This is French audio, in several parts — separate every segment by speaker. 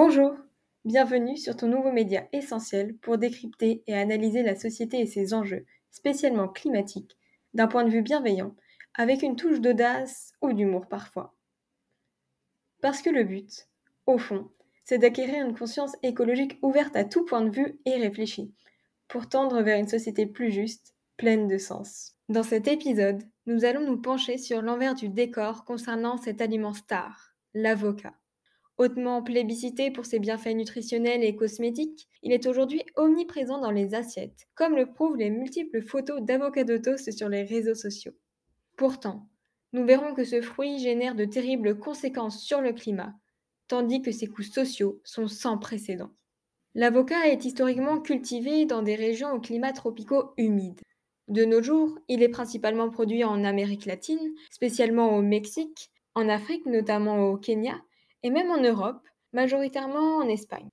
Speaker 1: Bonjour, bienvenue sur ton nouveau média essentiel pour décrypter et analyser la société et ses enjeux, spécialement climatiques, d'un point de vue bienveillant, avec une touche d'audace ou d'humour parfois. Parce que le but, au fond, c'est d'acquérir une conscience écologique ouverte à tout point de vue et réfléchie, pour tendre vers une société plus juste, pleine de sens. Dans cet épisode, nous allons nous pencher sur l'envers du décor concernant cet aliment star, l'avocat. Hautement plébiscité pour ses bienfaits nutritionnels et cosmétiques, il est aujourd'hui omniprésent dans les assiettes, comme le prouvent les multiples photos d'avocado toast sur les réseaux sociaux. Pourtant, nous verrons que ce fruit génère de terribles conséquences sur le climat, tandis que ses coûts sociaux sont sans précédent. L'avocat est historiquement cultivé dans des régions aux climats tropicaux humides. De nos jours, il est principalement produit en Amérique latine, spécialement au Mexique, en Afrique, notamment au Kenya, et même en Europe, majoritairement en Espagne.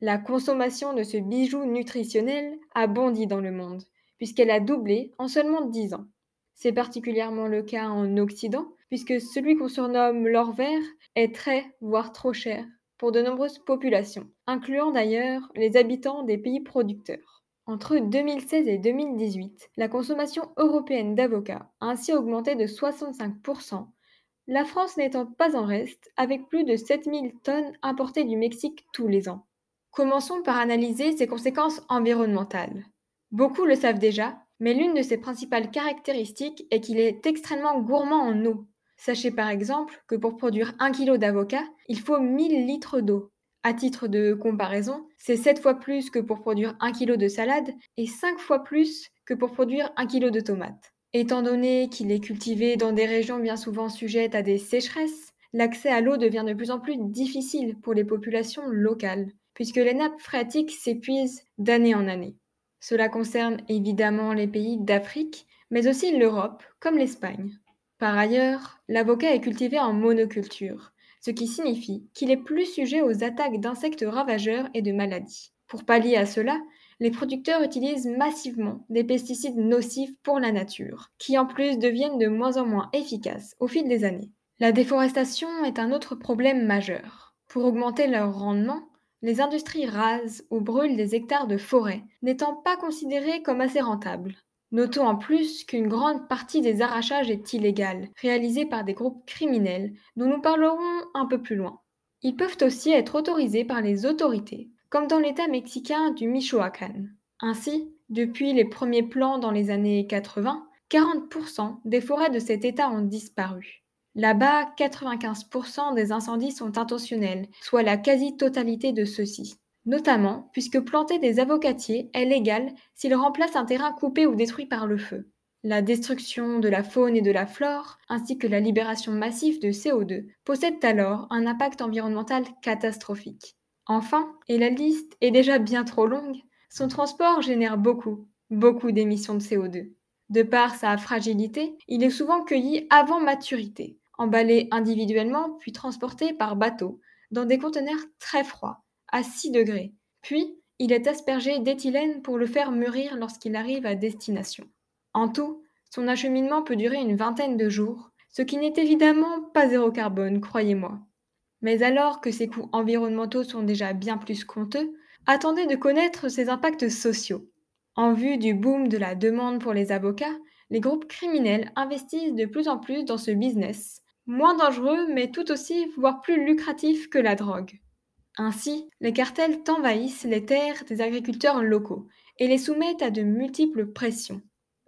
Speaker 1: La consommation de ce bijou nutritionnel a bondi dans le monde, puisqu'elle a doublé en seulement 10 ans. C'est particulièrement le cas en Occident, puisque celui qu'on surnomme l'or vert est très, voire trop cher, pour de nombreuses populations, incluant d'ailleurs les habitants des pays producteurs. Entre 2016 et 2018, la consommation européenne d'avocats a ainsi augmenté de 65%, la France n'étant pas en reste, avec plus de 7000 tonnes importées du Mexique tous les ans. Commençons par analyser ses conséquences environnementales. Beaucoup le savent déjà, mais l'une de ses principales caractéristiques est qu'il est extrêmement gourmand en eau. Sachez par exemple que pour produire 1 kg d'avocat, il faut 1000 litres d'eau. À titre de comparaison, c'est 7 fois plus que pour produire 1 kg de salade et 5 fois plus que pour produire 1 kg de tomates. Étant donné qu'il est cultivé dans des régions bien souvent sujettes à des sécheresses, l'accès à l'eau devient de plus en plus difficile pour les populations locales, puisque les nappes phréatiques s'épuisent d'année en année. Cela concerne évidemment les pays d'Afrique, mais aussi l'Europe, comme l'Espagne. Par ailleurs, l'avocat est cultivé en monoculture, ce qui signifie qu'il est plus sujet aux attaques d'insectes ravageurs et de maladies. Pour pallier à cela, les producteurs utilisent massivement des pesticides nocifs pour la nature, qui en plus deviennent de moins en moins efficaces au fil des années. La déforestation est un autre problème majeur. Pour augmenter leur rendement, les industries rasent ou brûlent des hectares de forêt, n'étant pas considérés comme assez rentables. Notons en plus qu'une grande partie des arrachages est illégale, réalisée par des groupes criminels, dont nous parlerons un peu plus loin. Ils peuvent aussi être autorisés par les autorités, comme dans l'État mexicain du Michoacán. Ainsi, depuis les premiers plans dans les années 80, 40% des forêts de cet État ont disparu. Là-bas, 95% des incendies sont intentionnels, soit la quasi-totalité de ceux-ci. Notamment puisque planter des avocatiers est légal s'ils remplacent un terrain coupé ou détruit par le feu. La destruction de la faune et de la flore, ainsi que la libération massive de CO2, possèdent alors un impact environnemental catastrophique. Enfin, et la liste est déjà bien trop longue, son transport génère beaucoup, beaucoup d'émissions de CO2. De par sa fragilité, il est souvent cueilli avant maturité, emballé individuellement puis transporté par bateau dans des conteneurs très froids, à 6 degrés. Puis, il est aspergé d'éthylène pour le faire mûrir lorsqu'il arrive à destination. En tout, son acheminement peut durer une vingtaine de jours, ce qui n'est évidemment pas zéro carbone, croyez-moi. Mais alors que ces coûts environnementaux sont déjà bien plus coûteux, attendez de connaître ces impacts sociaux. En vue du boom de la demande pour les avocats, les groupes criminels investissent de plus en plus dans ce business, moins dangereux mais tout aussi, voire plus lucratif que la drogue. Ainsi, les cartels envahissent les terres des agriculteurs locaux et les soumettent à de multiples pressions.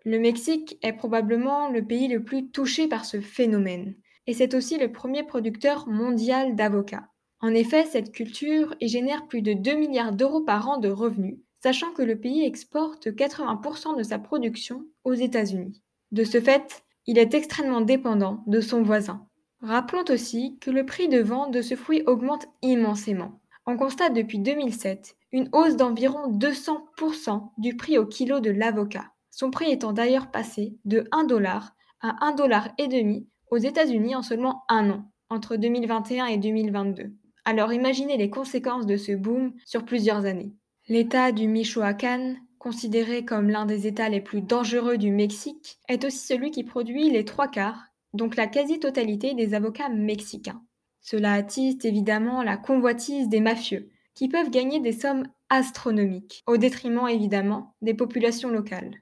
Speaker 1: Le Mexique est probablement le pays le plus touché par ce phénomène et c'est aussi le premier producteur mondial d'avocats. En effet, cette culture génère plus de 2 milliards d'euros par an de revenus, sachant que le pays exporte 80% de sa production aux États-Unis. De ce fait, il est extrêmement dépendant de son voisin. Rappelons aussi que le prix de vente de ce fruit augmente immensément. On constate depuis 2007 une hausse d'environ 200% du prix au kilo de l'avocat, son prix étant d'ailleurs passé de 1 dollar à 1,5 dollar aux États-Unis en seulement un an, entre 2021 et 2022. Alors imaginez les conséquences de ce boom sur plusieurs années. L'État du Michoacán, considéré comme l'un des États les plus dangereux du Mexique, est aussi celui qui produit les trois quarts, donc la quasi-totalité des avocats mexicains. Cela attiste évidemment la convoitise des mafieux, qui peuvent gagner des sommes astronomiques, au détriment évidemment des populations locales.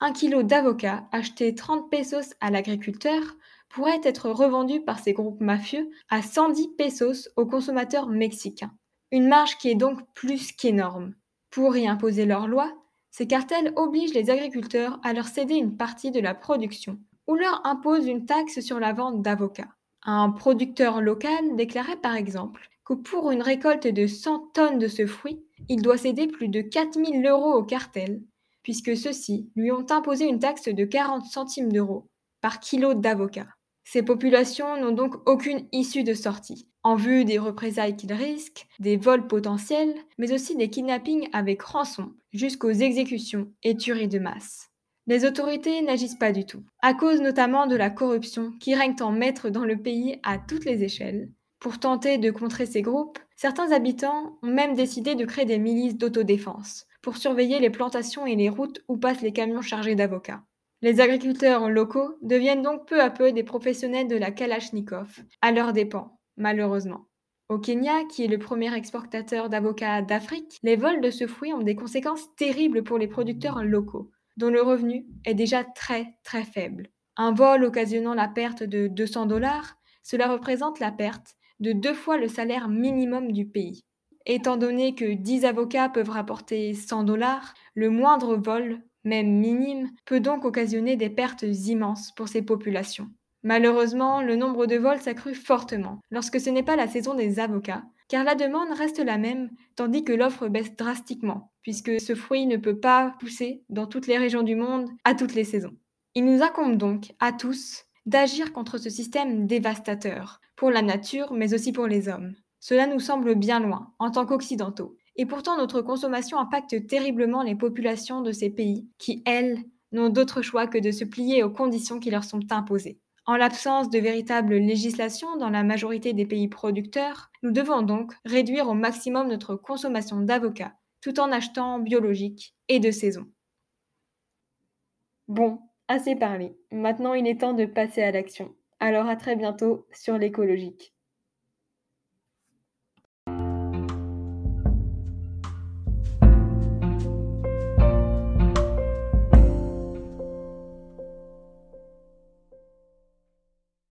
Speaker 1: Un kilo d'avocat acheté 30 pesos à l'agriculteur pourrait être revendu par ces groupes mafieux à 110 pesos aux consommateurs mexicains. Une marge qui est donc plus qu'énorme. Pour y imposer leurs lois, ces cartels obligent les agriculteurs à leur céder une partie de la production ou leur imposent une taxe sur la vente d'avocats. Un producteur local déclarait par exemple que pour une récolte de 100 tonnes de ce fruit, il doit céder plus de 4000 euros au cartel, puisque ceux-ci lui ont imposé une taxe de 40 centimes d'euros par kilo d'avocat. Ces populations n'ont donc aucune issue de sortie, en vue des représailles qu'ils risquent, des vols potentiels, mais aussi des kidnappings avec rançon, jusqu'aux exécutions et tueries de masse. Les autorités n'agissent pas du tout, à cause notamment de la corruption qui règne en maître dans le pays à toutes les échelles. Pour tenter de contrer ces groupes, certains habitants ont même décidé de créer des milices d'autodéfense pour surveiller les plantations et les routes où passent les camions chargés d'avocats. Les agriculteurs locaux deviennent donc peu à peu des professionnels de la Kalachnikov, à leurs dépens, malheureusement. Au Kenya, qui est le premier exportateur d'avocats d'Afrique, les vols de ce fruit ont des conséquences terribles pour les producteurs locaux, dont le revenu est déjà très très faible. Un vol occasionnant la perte de 200 dollars, cela représente la perte de deux fois le salaire minimum du pays. Étant donné que 10 avocats peuvent rapporter 100 dollars, le moindre vol même minime, peut donc occasionner des pertes immenses pour ces populations. Malheureusement, le nombre de vols s'accrut fortement lorsque ce n'est pas la saison des avocats, car la demande reste la même, tandis que l'offre baisse drastiquement, puisque ce fruit ne peut pas pousser dans toutes les régions du monde à toutes les saisons. Il nous incombe donc, à tous, d'agir contre ce système dévastateur, pour la nature mais aussi pour les hommes. Cela nous semble bien loin, en tant qu'occidentaux, et pourtant, notre consommation impacte terriblement les populations de ces pays qui, elles, n'ont d'autre choix que de se plier aux conditions qui leur sont imposées. En l'absence de véritable législation dans la majorité des pays producteurs, nous devons donc réduire au maximum notre consommation d'avocats tout en achetant biologique et de saison. Bon, assez parlé. Maintenant, il est temps de passer à l'action. Alors à très bientôt sur l'écologique.